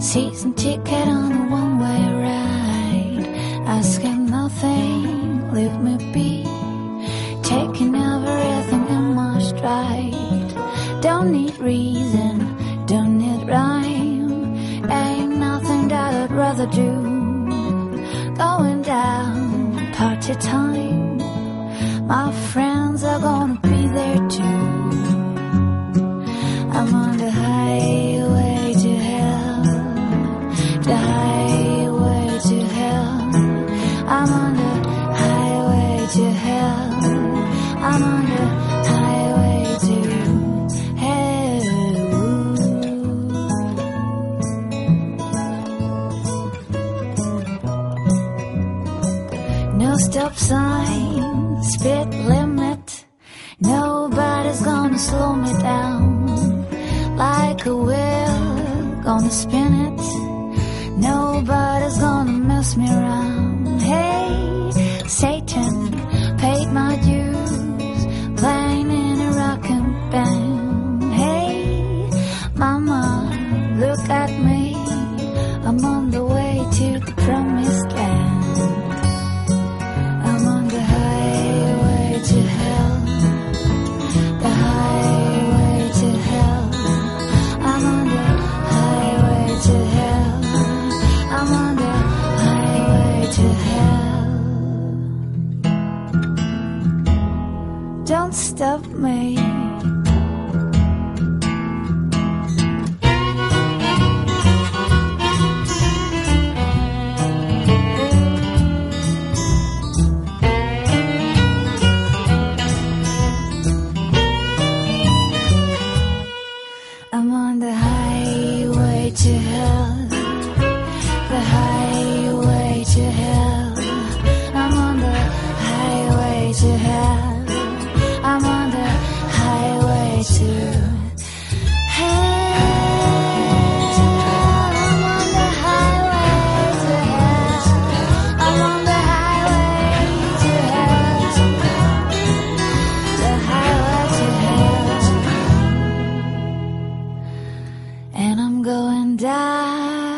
Season ticket on a one-way ride. Asking nothing, leave me be. Taking everything in my stride. Don't need reason, don't need rhyme. Ain't nothing that I'd rather do. Going down, party time. My friends are gonna be there too. I'm on the highway No stop sign, speed limit. Nobody's gonna slow me down. Like a wheel, gonna spin it. Nobody's gonna mess me around. Hey, Don't stop me. I'm going down.